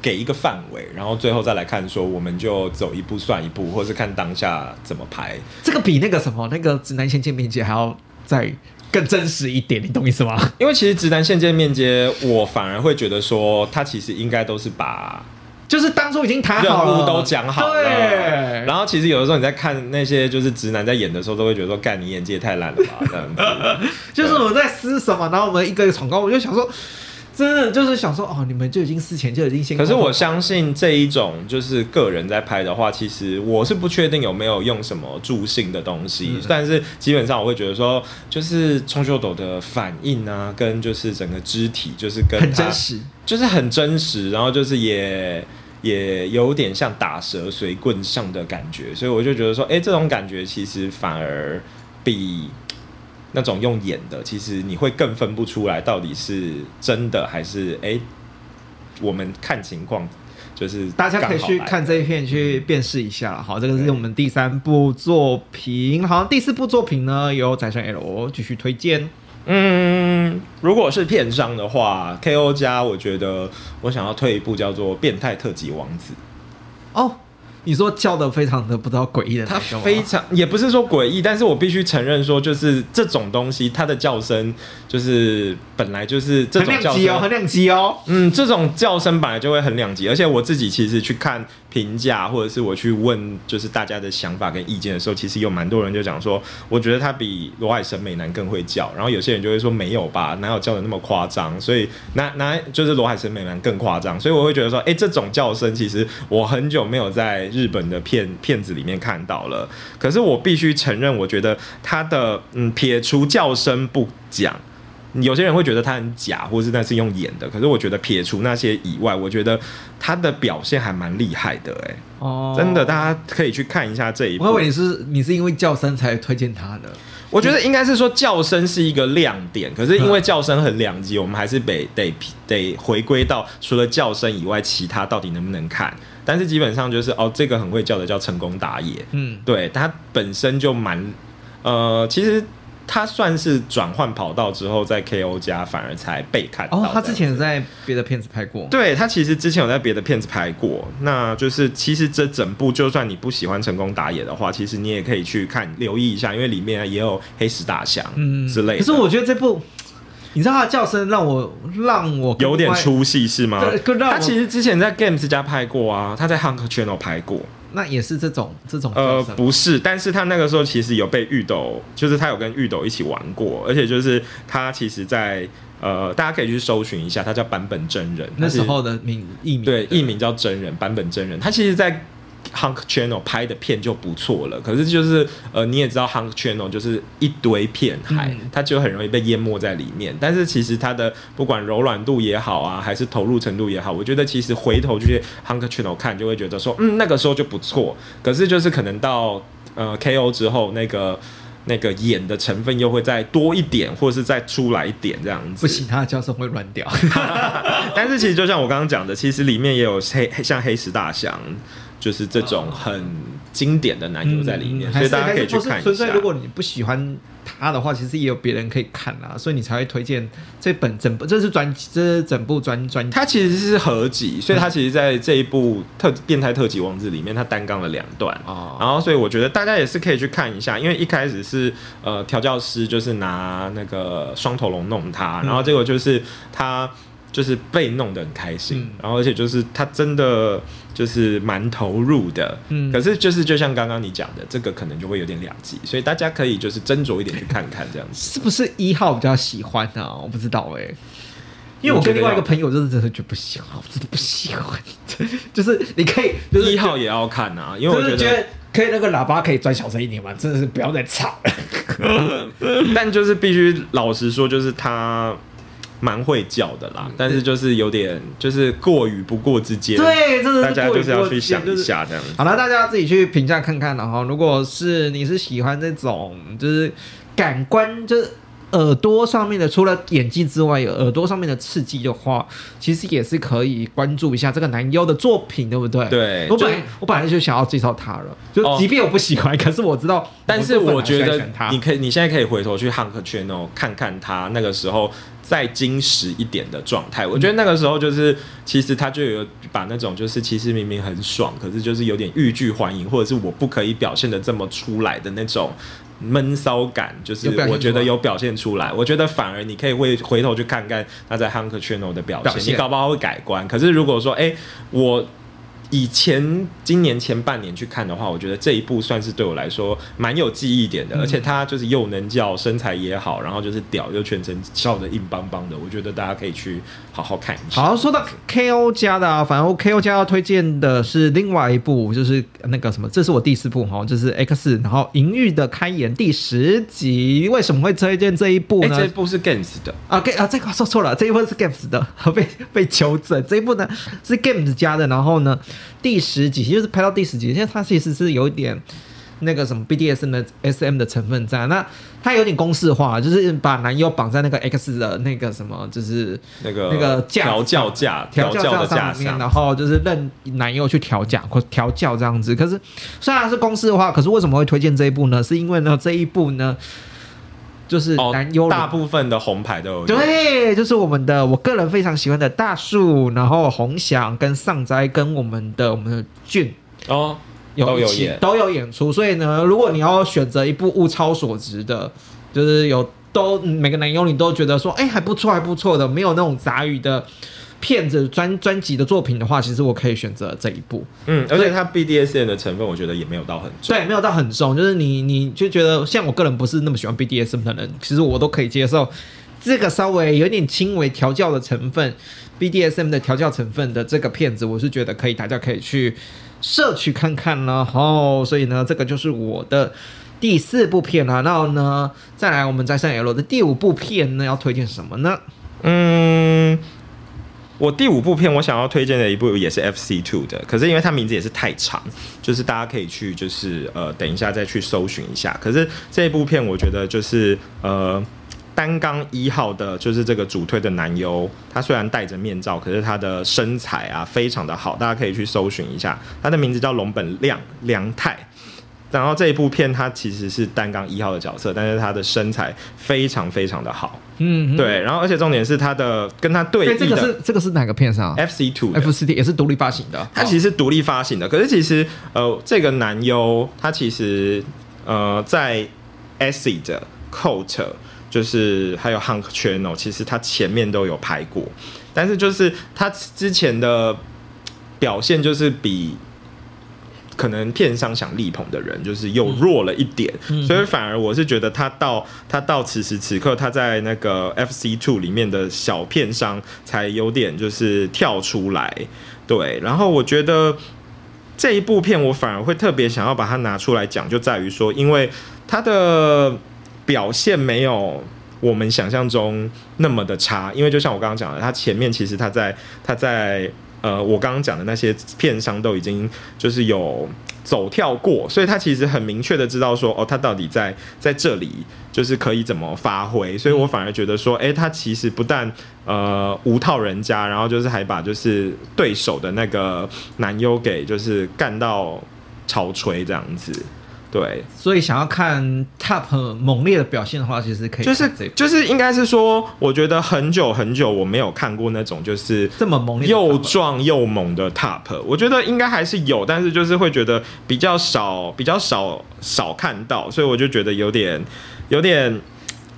[SPEAKER 2] 给一个范围，然后最后再来看说，我们就走一步算一步，或是看当下怎么排。
[SPEAKER 1] 这个比那个什么那个直男先见面节还要再更真实一点，你懂意思吗？
[SPEAKER 2] 因为其实直男线见面接，我反而会觉得说，他其实应该都是把
[SPEAKER 1] 就是当初已经谈好了，
[SPEAKER 2] 务都讲好了。
[SPEAKER 1] 对，
[SPEAKER 2] 然后其实有的时候你在看那些就是直男在演的时候，都会觉得说，干你演技也太烂了吧，这样子。
[SPEAKER 1] 就是我们在撕什么，然后我们一个一个闯关，我就想说，真的就是想说哦，你们就已经事前就已经先。
[SPEAKER 2] 可是我相信这一种就是个人在拍的话，其实我是不确定有没有用什么助兴的东西，
[SPEAKER 1] 嗯
[SPEAKER 2] 但是基本上我会觉得说，就是冲秀斗的反应啊，跟就是整个肢体，就是跟
[SPEAKER 1] 很真实。
[SPEAKER 2] 就是很真实，然后就是也也有点像打蛇随棍上的感觉，所以我就觉得说，哎、这种感觉其实反而比那种用演的，其实你会更分不出来到底是真的还是哎、诶我们看情况。就是
[SPEAKER 1] 大家可以去看这一片去辨识一下。好，这个是我们第三部作品。好，第四部作品呢由宰相 L 继续推荐。
[SPEAKER 2] 嗯，如果是片商的话，KO 加，我觉得我想要退一步叫做《变态特级王子》。
[SPEAKER 1] 哦，你说叫的非常的不知道诡异的
[SPEAKER 2] 它非常也不是说诡异，但是我必须承认说，就是这种东西，它的叫声就是本来就是这
[SPEAKER 1] 很
[SPEAKER 2] 种叫
[SPEAKER 1] 两极哦，很
[SPEAKER 2] 声。
[SPEAKER 1] 两极哦。
[SPEAKER 2] 嗯，这种叫声本来就会很两极，而且我自己其实去看评价，或者是我去问就是大家的想法跟意见的时候，其实有蛮多人就讲说，我觉得他比罗海审美男更会叫，然后有些人就会说没有吧，哪有叫的那么夸张？所以哪哪就是罗海审美男更夸张，所以我会觉得说，哎、这种叫声其实我很久没有在日本的片片子里面看到了，可是我必须承认，我觉得他的嗯，撇除叫声不讲。有些人会觉得他很假，或是那是用演的。可是我觉得撇除那些以外，我觉得他的表现还蛮厉害的、哎、
[SPEAKER 1] 哦，
[SPEAKER 2] 真的，大家可以去看一下这一部。
[SPEAKER 1] 我以为你是你是因为叫声才推荐他的。
[SPEAKER 2] 我觉得应该是说叫声是一个亮点，可是因为叫声很两极，我们还是得得得回归到除了叫声以外，其他到底能不能看？但是基本上就是哦，这个很会叫的叫成功打野，
[SPEAKER 1] 嗯，
[SPEAKER 2] 对他本身就蛮呃，其实他算是转换跑道之后，在 KO 家反而才被看到。
[SPEAKER 1] 哦，他之前在别的片子拍过。
[SPEAKER 2] 对他其实之前有在别的片子拍过，那就是其实这整部就算你不喜欢成功打野的话，其实你也可以去看留意一下，因为里面也有黑石大侠
[SPEAKER 1] 嗯
[SPEAKER 2] 之类的。
[SPEAKER 1] 可是我觉得这部，你知道他的叫声让我让我
[SPEAKER 2] 有点出戏是吗他其实之前在 Games 家拍过啊，他在 Hunk Channel 拍过。
[SPEAKER 1] 那也是这种这种
[SPEAKER 2] 呃不是，但是他那个时候其实有被玉斗，就是他有跟玉斗一起玩过，而且就是他其实在呃，大家可以去搜寻一下，他叫坂本真人，
[SPEAKER 1] 那时候的名艺名
[SPEAKER 2] 对艺名叫真人坂本真人，他其实在 Hunk Channel 拍的片就不错了，可是就是呃你也知道 Hunk Channel 就是一堆片海，
[SPEAKER 1] 嗯
[SPEAKER 2] 它就很容易被淹没在里面。但是其实它的不管柔软度也好啊，还是投入程度也好，我觉得其实回头去 Hunk Channel 看，就会觉得说，嗯，那个时候就不错。可是就是可能到呃 KO 之后，那个那个演的成分又会再多一点，或者是再出来一点这样子。
[SPEAKER 1] 不行，他的叫声会乱掉。
[SPEAKER 2] 但是其实就像我刚刚讲的，其实里面也有黑像黑石大象，就是这种很经典的男优在里面，
[SPEAKER 1] 嗯
[SPEAKER 2] 所以大家可以去看一下
[SPEAKER 1] 纯粹，。如果你不喜欢他的话，其实也有别人可以看啦，所以你才会推荐这本整部，这是专这是整部专专
[SPEAKER 2] 它其实是合集，所以它其实在这一部特变态特级王子里面，它单杠了两段。
[SPEAKER 1] 哦
[SPEAKER 2] 然后，所以我觉得大家也是可以去看一下，因为一开始是呃调教师就是拿那个双头龙弄他，
[SPEAKER 1] 嗯
[SPEAKER 2] 然后结果就是他就是被弄得很开心，
[SPEAKER 1] 嗯
[SPEAKER 2] 然后而且就是他真的就是蛮投入的，
[SPEAKER 1] 嗯
[SPEAKER 2] 可是就是就像刚刚你讲的，这个可能就会有点两极，所以大家可以就是斟酌一点去看看这样子。
[SPEAKER 1] 是不是一号比较喜欢啊？我不知道哎、因为我跟另外一个朋友就是真的就不喜欢，我真的不喜欢，就是你可以就是
[SPEAKER 2] 一号也要看啊，因为我觉得，
[SPEAKER 1] 觉得可以那个喇叭可以转小声一点嘛，真的是不要再吵了。
[SPEAKER 2] 但就是必须老实说，就是他。蛮会叫的啦，但是就是有点就是过与不过之间，
[SPEAKER 1] 对，真的
[SPEAKER 2] 大家就是要去想一下这样子。
[SPEAKER 1] 好了，大家自己去评价看看然后如果是你是喜欢这种就是感官就是。耳朵上面的除了演技之外，有耳朵上面的刺激的话，其实也是可以关注一下这个男优的作品，对不对？
[SPEAKER 2] 对
[SPEAKER 1] 我本来我本来就想要介绍他了，就
[SPEAKER 2] 哦
[SPEAKER 1] 即便我不喜欢，可是我知道，
[SPEAKER 2] 但是我觉得你可以，你现在可以回头去 Hunk Channel 看看他那个时候再矜持一点的状态。我觉得那个时候就是，其实他就有把那种就是其实明明很爽，可是就是有点欲拒还迎，或者是我不可以表现的这么出来的那种。闷骚感就是我觉得有表现出来，我觉得反而你可以会回头去看看他在 Hunk Channel 的表现，
[SPEAKER 1] 表现。
[SPEAKER 2] 你搞不好会改观。可是如果说，哎、我以前今年前半年去看的话，我觉得这一部算是对我来说蛮有记忆点的，而且他就是又能叫，身材也好，然后就是屌，又全程笑得硬邦邦的，我觉得大家可以去好好看一下。
[SPEAKER 1] 好，说到 KO 家的啊，反正 KO 家要推荐的是另外一部，就是那个什么，这是我第四部哈，就是 X，然后《淫欲的开演》第十集。为什么会推荐这一部
[SPEAKER 2] 哎，
[SPEAKER 1] 呢？
[SPEAKER 2] 这一部是 Games 的，
[SPEAKER 1] 啊，给啊，这个说错了，这一部是 Games 的，被被纠正。这一部呢是 Games 家的，然后呢第十集就是拍到第十集，现在它其实是有一点那个什么 BDSM 的 SM 的成分在，那它有点公式化，就是把男优绑在那个 X 的那个什么，就是
[SPEAKER 2] 那个
[SPEAKER 1] 那个架
[SPEAKER 2] 调教架
[SPEAKER 1] 调
[SPEAKER 2] 教的架
[SPEAKER 1] 上面，然后就是任男优去调教或调教这样子。可是虽然是公式化，可是为什么会推荐这一部呢？是因为呢这一部呢就是
[SPEAKER 2] 哦
[SPEAKER 1] 男优
[SPEAKER 2] 大部分的红牌都有。
[SPEAKER 1] 对，就是我们的我个人非常喜欢的大树，然后红翔跟上斋跟我们的我们的俊
[SPEAKER 2] 哦，
[SPEAKER 1] 有一
[SPEAKER 2] 都有演
[SPEAKER 1] 起都有演出，所以呢，如果你要选择一部物超所值的，就是有都每个男优你都觉得说，哎、还不错还不错的，没有那种杂鱼的骗子专专辑的作品的话，其实我可以选择这一部。
[SPEAKER 2] 嗯，而且它 BDSM 的成分，我觉得也没有到很重。
[SPEAKER 1] 对，没有到很重，就是你你就觉得像我个人不是那么喜欢 BDSM 的人，其实我都可以接受这个稍微有点轻微调教的成分，BDSM 的调教成分的这个片子，我是觉得可以，大家可以去摄取看看了。哦，所以呢，这个就是我的第四部片啦。然后呢，再来我们再上 L 的第五部片呢，要推荐什么呢？
[SPEAKER 2] 嗯，我第五部片我想要推荐的一部也是 FC Two 的，可是因为它名字也是太长，就是大家可以去就是呃等一下再去搜寻一下。可是这一部片我觉得就是呃。单刚一号的，就是这个主推的男优，他虽然戴着面罩，可是他的身材啊非常的好，大家可以去搜寻一下。他的名字叫龙本亮良太，然后这一部片他其实是单刚一号的角色，但是他的身材非常非常的好，
[SPEAKER 1] 嗯，
[SPEAKER 2] 对，然后而且重点是他的跟他对
[SPEAKER 1] 对，这个是这个是哪个片上
[SPEAKER 2] ？FC Two
[SPEAKER 1] f c t 也是独立发行的，
[SPEAKER 2] 它其实是独立发行的，可是其实呃，这个男优他其实呃在 Acid、Coat 就是还有 Hunk Channel，其实他前面都有拍过，但是就是他之前的表现就是比。可能片商想力捧的人，就是又弱了一点，
[SPEAKER 1] 嗯
[SPEAKER 2] 所以反而我是觉得他到他到此时此刻，他在那个 FC Two 里面的小片商才有点就是跳出来，对，然后我觉得这一部片我反而会特别想要把它拿出来讲，就在于说，因为它的表现没有我们想象中那么的差，因为就像我刚刚讲的，他前面其实他在他在呃我刚刚讲的那些片商都已经就是有。走跳过，所以他其实很明确的知道说，哦，他到底在在这里就是可以怎么发挥，所以我反而觉得说，诶，他其实不但呃无套人家，然后就是还把就是对手的那个男优给就是干到潮吹这样子，对，
[SPEAKER 1] 所以想要看 Top 猛烈的表现的话，其实可以
[SPEAKER 2] 就是就是应该是说，我觉得很久很久我没有看过那种就是
[SPEAKER 1] 这么猛烈
[SPEAKER 2] 又壮又猛的 top，我觉得应该还是有，但是就是会觉得比较少，比较少少看到，所以我就觉得有点有点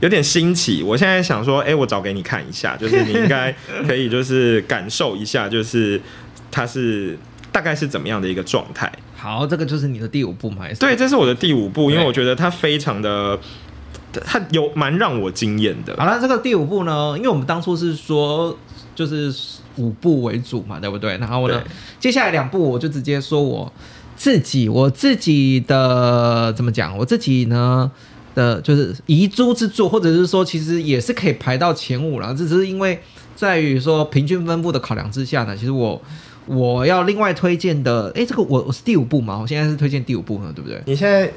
[SPEAKER 2] 有点新奇。我现在想说，哎、我找给你看一下，就是你应该可以就是感受一下，就是它是大概是怎么样的一个状态。
[SPEAKER 1] 好，这个就是你的第五部嘛？
[SPEAKER 2] 对，这是我的第五部，因为我觉得它非常的，它有蛮让我惊艳的。
[SPEAKER 1] 好了，这个第五部呢，因为我们当初是说就是五部为主嘛，对不对？然后呢
[SPEAKER 2] 对，
[SPEAKER 1] 接下来两部我就直接说我自己我自己的怎么讲？我自己呢的就是遗珠之作，或者是说其实也是可以排到前五了，这只是因为在于说平均分布的考量之下呢，其实我。我要另外推荐的，哎，这个我我是第五部嘛，我现在是推荐第五部呢，对不对？
[SPEAKER 2] 你现在，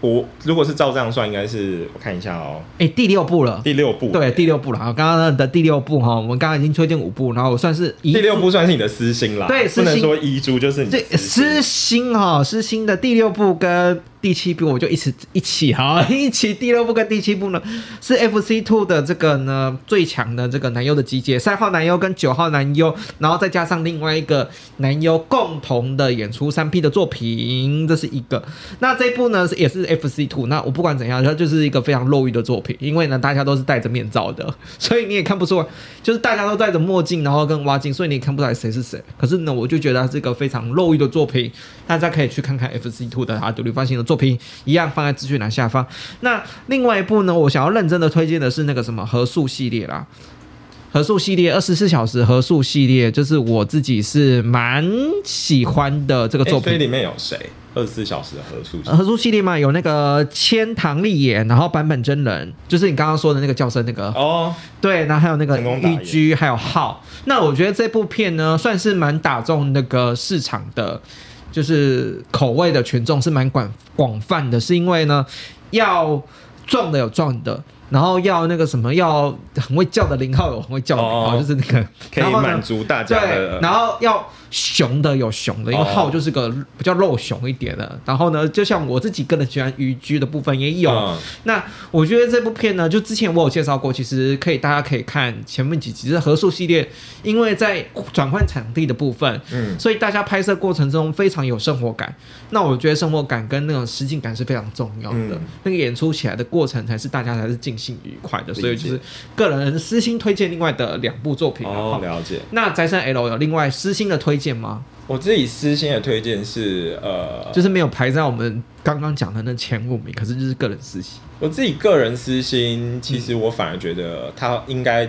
[SPEAKER 2] 我如果是照这样算，应该是我看一下哦，
[SPEAKER 1] 哎，第六部了，
[SPEAKER 2] 第六部。
[SPEAKER 1] 对，第六部了。好，刚刚的第六部哈，我们刚刚已经推荐五部，然后我算是
[SPEAKER 2] 第六部算是你的私心啦，
[SPEAKER 1] 对
[SPEAKER 2] 不能说遗珠就是你
[SPEAKER 1] 这
[SPEAKER 2] 的私心
[SPEAKER 1] 哈，私心的第六部跟第七部我就一起一起好一起。第六部跟第七部呢是 FC Two 的这个呢最强的这个男优的集结，三号男优跟九号男优，然后再加上另外一个男优共同的演出三 P 的作品，这是一个。那这部呢也是 FC Two，那我不管怎样，它就是一个非常露欲的作品，因为呢大家都是戴着面罩的，所以你也看不出来，就是大家都戴着墨镜，然后跟挖镜，所以你也看不出来谁是谁。可是呢，我就觉得它是一个非常露欲的作品，大家可以去看看 FC Two 的它独立发行的作品，一样放在资讯栏下方。那另外一部呢，我想要认真的推荐的是那个什么合宿系列啦。合宿系列二十四小时合宿系列，就是我自己是蛮喜欢的这个作品。
[SPEAKER 2] 里面有谁？二十四小时的合宿
[SPEAKER 1] 合宿系列嘛，有那个千堂丽演，然后版本真人，就是你刚刚说的那个叫声那个，
[SPEAKER 2] 哦，
[SPEAKER 1] 对，然后还有那个
[SPEAKER 2] 成功打野
[SPEAKER 1] 玉居，还有浩。那我觉得这部片呢，算是蛮打中那个市场的，就是口味的权重是蛮广广泛的，是因为呢，要壮的有壮的。然后要那个什么，要很会叫的零号有很会叫的零号，
[SPEAKER 2] 哦
[SPEAKER 1] 就是那个
[SPEAKER 2] 可以满足大家
[SPEAKER 1] 对，。然后要熊的有熊的，因为
[SPEAKER 2] 哦
[SPEAKER 1] 浩就是个比较肉熊一点的。然后呢，就像我自己个人喜欢渔居的部分也有。
[SPEAKER 2] 嗯
[SPEAKER 1] 那我觉得这部片呢，就之前我有介绍过，其实可以大家可以看前面几集是合宿系列，因为在转换场地的部分，
[SPEAKER 2] 嗯，
[SPEAKER 1] 所以大家拍摄过程中非常有生活感。那我觉得生活感跟那种实景感是非常重要的，
[SPEAKER 2] 嗯
[SPEAKER 1] 那个演出起来的过程才是大家才是尽兴愉快的。所以就是个人私心推荐另外的两部作品啊。
[SPEAKER 2] 哦，了解。
[SPEAKER 1] 那宅神 L 有另外私心的推荐吗？
[SPEAKER 2] 我自己私心的推荐是，呃，
[SPEAKER 1] 就是没有排在我们刚刚讲的那前五名，可是就是个人私心。
[SPEAKER 2] 我自己个人私心，其实我反而觉得他应该，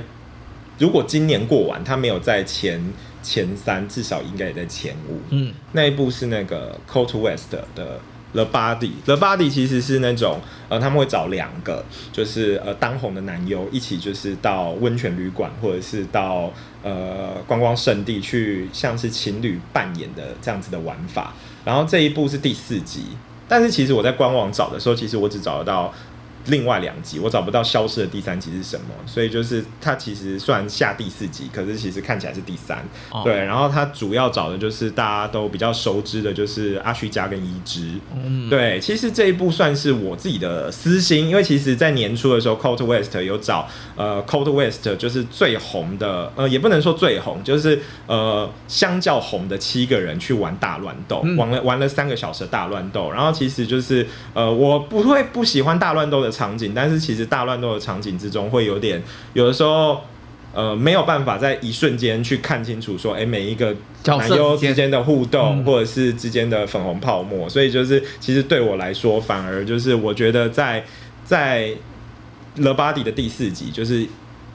[SPEAKER 2] 如果今年过完，他没有在前前三，至少应该也在前五。
[SPEAKER 1] 嗯，
[SPEAKER 2] 那一部是那个 Cold to West 的 The Body。The Body 其实是那种呃，他们会找两个就是呃当红的男优一起，就是到温泉旅馆或者是到呃观光圣地去，像是情侣扮演的这样子的玩法。然后这一部是第四集，但是其实我在官网找的时候，其实我只找得到。另外两集我找不到消失的第三集是什么，所以就是它其实虽然下第四集，可是其实看起来是第三。
[SPEAKER 1] 哦
[SPEAKER 2] 对，然后它主要找的就是大家都比较熟知的，就是阿虚家跟伊之。
[SPEAKER 1] 嗯，
[SPEAKER 2] 对，其实这一部算是我自己的私心，因为其实在年初的时候，Cold West 有找呃 Cold West 就是最红的，呃也不能说最红，就是呃相较红的七个人去玩大乱斗，
[SPEAKER 1] 嗯
[SPEAKER 2] 玩了玩了三个小时的大乱斗，然后其实就是呃我不会不喜欢大乱斗的场景，但是其实大乱斗的场景之中会有点有的时候。呃，没有办法在一瞬间去看清楚说，哎、每一个
[SPEAKER 1] 角
[SPEAKER 2] 男优
[SPEAKER 1] 色之间
[SPEAKER 2] 的互动，
[SPEAKER 1] 嗯
[SPEAKER 2] 或者是之间的粉红泡沫，所以就是其实对我来说，反而就是我觉得在在 The Body 的第四集，就是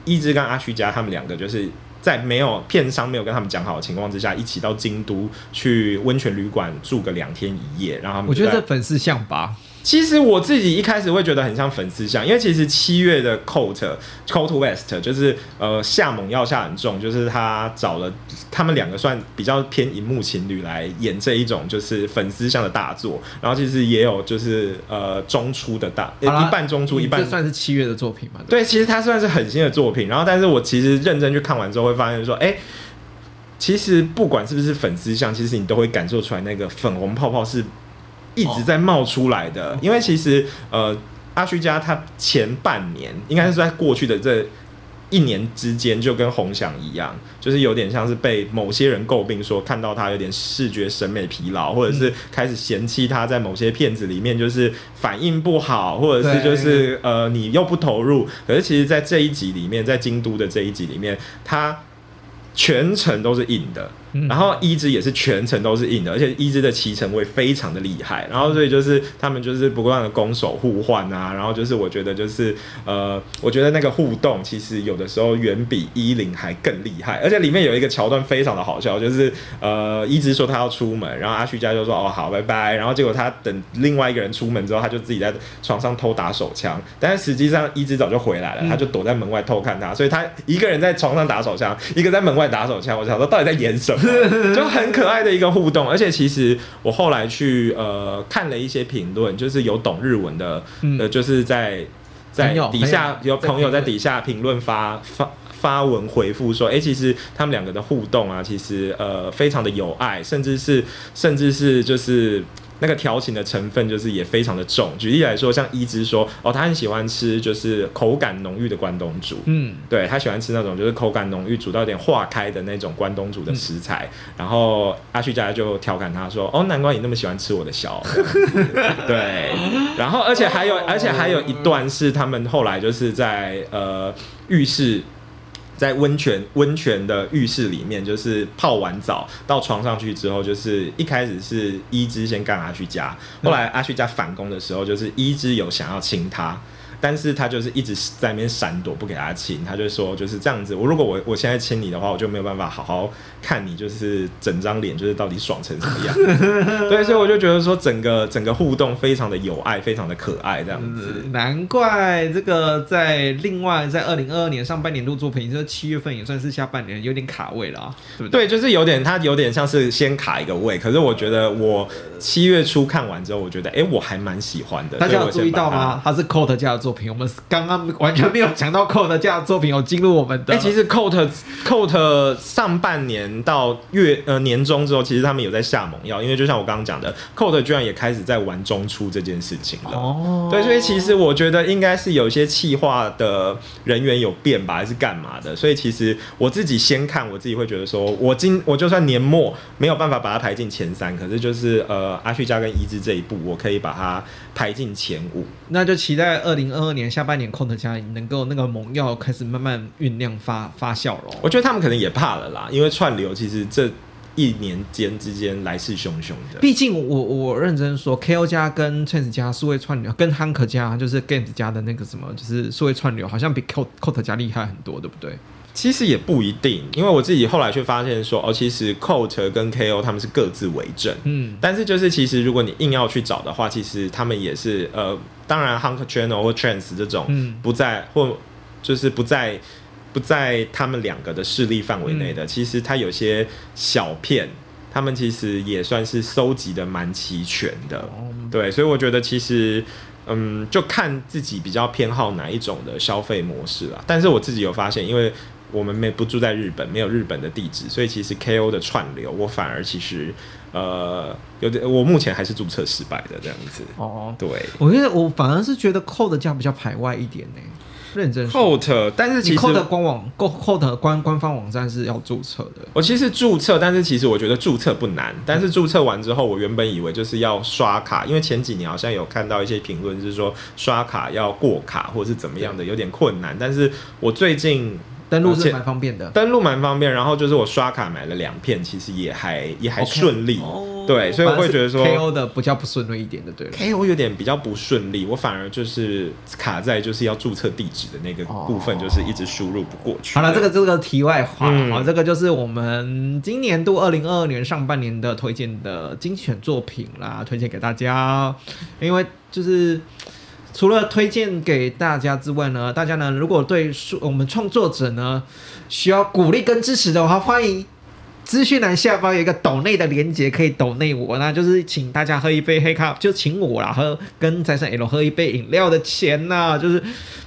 [SPEAKER 2] 一之跟阿虚家他们两个就是。在没有片商没有跟他们讲好的情况之下，一起到京都去温泉旅馆住个两天一夜，让他们
[SPEAKER 1] 我觉得这粉丝像吧，
[SPEAKER 2] 其实我自己一开始会觉得很像粉丝像，因为其实七月的 Coat Coat West 就是呃下猛药下很重，就是他找了他们两个算比较偏荧幕情侣来演这一种就是粉丝像的大作，然后其实也有就是呃中出的大一半中出一半
[SPEAKER 1] 这算是七月的作品嘛？对
[SPEAKER 2] 对，其实它算是很新的作品，然后但是我其实认真去看完之后，会发现说，哎、其实不管是不是粉丝像，其实你都会感受出来那个粉红泡泡是一直在冒出来的。因为其实呃，阿虚家他前半年应该是在过去的这一年之间，就跟红翔一样，就是有点像是被某些人诟病说看到他有点视觉审美疲劳，或者是开始嫌弃他在某些片子里面就是反应不好，或者是就是呃你又不投入。可是其实，在这一集里面，在京都的这一集里面，他全程都是硬的。
[SPEAKER 1] 嗯
[SPEAKER 2] 然后一只也是全程都是硬的，而且一只的骑乘位非常的厉害，然后所以就是他们就是不断的攻守互换啊，然后就是我觉得就是呃，我觉得那个互动其实有的时候远比一零还更厉害，而且里面有一个桥段非常的好笑，就是呃一只说他要出门，然后阿虚家就说哦好拜拜，然后结果他等另外一个人出门之后，他就自己在床上偷打手枪，但是实际上一只早就回来了，
[SPEAKER 1] 嗯
[SPEAKER 2] 他就躲在门外偷看他，所以他一个人在床上打手枪，一个在门外打手枪，我想说到底在演什么？就很可爱的一个互动，而且其实我后来去呃看了一些评论，就是有懂日文的，
[SPEAKER 1] 嗯
[SPEAKER 2] 呃，就是在在底下
[SPEAKER 1] 朋
[SPEAKER 2] 有朋友在底下评论发发发文回复说，哎、其实他们两个的互动啊，其实呃非常的有爱，甚至是甚至是就是。那个调情的成分就是也非常的重。举例来说，像一之说，哦，他很喜欢吃就是口感浓郁的关东煮，
[SPEAKER 1] 嗯，
[SPEAKER 2] 对他喜欢吃那种就是口感浓郁、煮到有点化开的那种关东煮的食材。然后阿旭家就调侃他说：“哦，难怪你那么喜欢吃我的小。”对，然后而且还有，而且还有一段是他们后来就是在呃浴室。在温泉温泉的浴室里面，就是泡完澡到床上去之后，就是一开始是一只先干阿旭家，后来阿旭家反攻的时候，就是一只有想要亲他。但是他就是一直在那边闪躲，不给他亲。他就说就是这样子。我如果我我现在亲你的话，我就没有办法好好看你，就是整张脸就是到底爽成什么样。对，所以我就觉得说整个整个互动非常的有爱，非常的可爱，这样子。
[SPEAKER 1] 难怪这个在另外在二零二二年上半年度作品，这七月份也算是下半年有点卡位了啊，对不
[SPEAKER 2] 对？对，就是有点，他有点像是先卡一个位。可是我觉得我七月初看完之后，我觉得哎，我还蛮喜欢的。
[SPEAKER 1] 大家有注意到吗？他是 Coat 家的作。品我们刚刚完全没有讲到 Coat 这样的作品有进入我们的。
[SPEAKER 2] 哎，其实 Coat Coat 上半年到月呃年中之后，其实他们有在下猛药，因为就像我刚刚讲的，Coat 居然也开始在玩中出这件事情了。哦，对，所以其实我觉得应该是有一些企划的人员有变吧，还是干嘛的？所以其实我自己先看，我自己会觉得说，我今我就算年末没有办法把它排进前三，可是就是呃阿旭家跟一之这一步，我可以把它排进前五。
[SPEAKER 1] 那就期待二零二。二年下半年，Coat 家能够那个猛药开始慢慢酝酿发发酵了。
[SPEAKER 2] 我觉得他们可能也怕了啦，因为串流其实这一年间之间来势汹汹的。
[SPEAKER 1] 毕竟我我认真说，KO 家跟 Chance 家数位串流，跟 Hank 家就是 Games 家的那个什么，就是数位串流，好像比 Coat Coat 家厉害很多，对不对？
[SPEAKER 2] 其实也不一定，因为我自己后来却发现说，哦，其实 Coat 跟 KO 他们是各自为政，嗯，但是就是其实如果你硬要去找的话，其实他们也是呃，当然 Hunk Channel 或 Trance 这种不在或就是不在不在他们两个的势力范围内的，其实它有些小片，他们其实也算是收集的蛮齐全的，对，所以我觉得其实。嗯，就看自己比较偏好哪一种的消费模式啦。但是我自己有发现，因为我们没不住在日本，没有日本的地址，所以其实 KO 的串流，我反而其实呃有点，我目前还是注册失败的这样子。哦，对，
[SPEAKER 1] 我觉得我反而是觉得扣的价比较排外一点呢。认真
[SPEAKER 2] Coat，但是其实
[SPEAKER 1] Coat 官网 Coat 官官方网站是要注册的。
[SPEAKER 2] 我其实注册，但是其实我觉得注册不难。但是注册完之后，我原本以为就是要刷卡，因为前几年好像有看到一些评论，是说刷卡要过卡或者是怎么样的，有点困难。但是我最近。
[SPEAKER 1] 登录是蛮方便的，
[SPEAKER 2] 登录蛮方便，然后就是我刷卡买了两片，其实也还也还顺利，对，所以我会觉得说
[SPEAKER 1] KO 的比较不顺利一点的，对
[SPEAKER 2] ，KO 有点比较不顺利，我反而就是卡在就是要注册地址的那个部分，就是一直输入不过去。
[SPEAKER 1] 好了，这个这个题外话，好，这个就是我们今年度二零二二年上半年的推荐的精选作品啦，推荐给大家，因为就是。除了推荐给大家之外呢，大家呢如果对我们创作者呢需要鼓励跟支持的话，欢迎资讯栏下方有一个抖内的连接，可以抖内我，那就是请大家喝一杯黑咖，就请我啦，喝跟财神 L 喝一杯饮料的钱呐，就是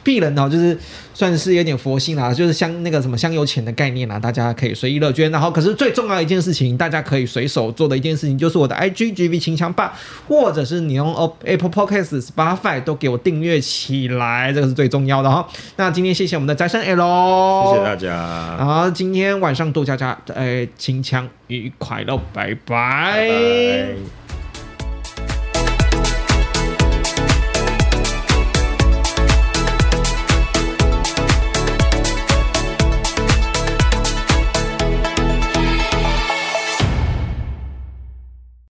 [SPEAKER 1] 鄙人哦，就是。算是有点佛性啦，就是香那个什么香油钱的概念啦，大家可以随意乐捐。然后，可是最重要一件事情，大家可以随手做的一件事情，就是我的 IGGV 清枪吧，或者是你用 Apple Podcast、Spotify 都给我订阅起来，这个是最重要的哈。那今天谢谢我们的宅神
[SPEAKER 2] L，谢谢大家。
[SPEAKER 1] 然后今天晚上杜佳佳，哎，清腔愉快喽，拜拜。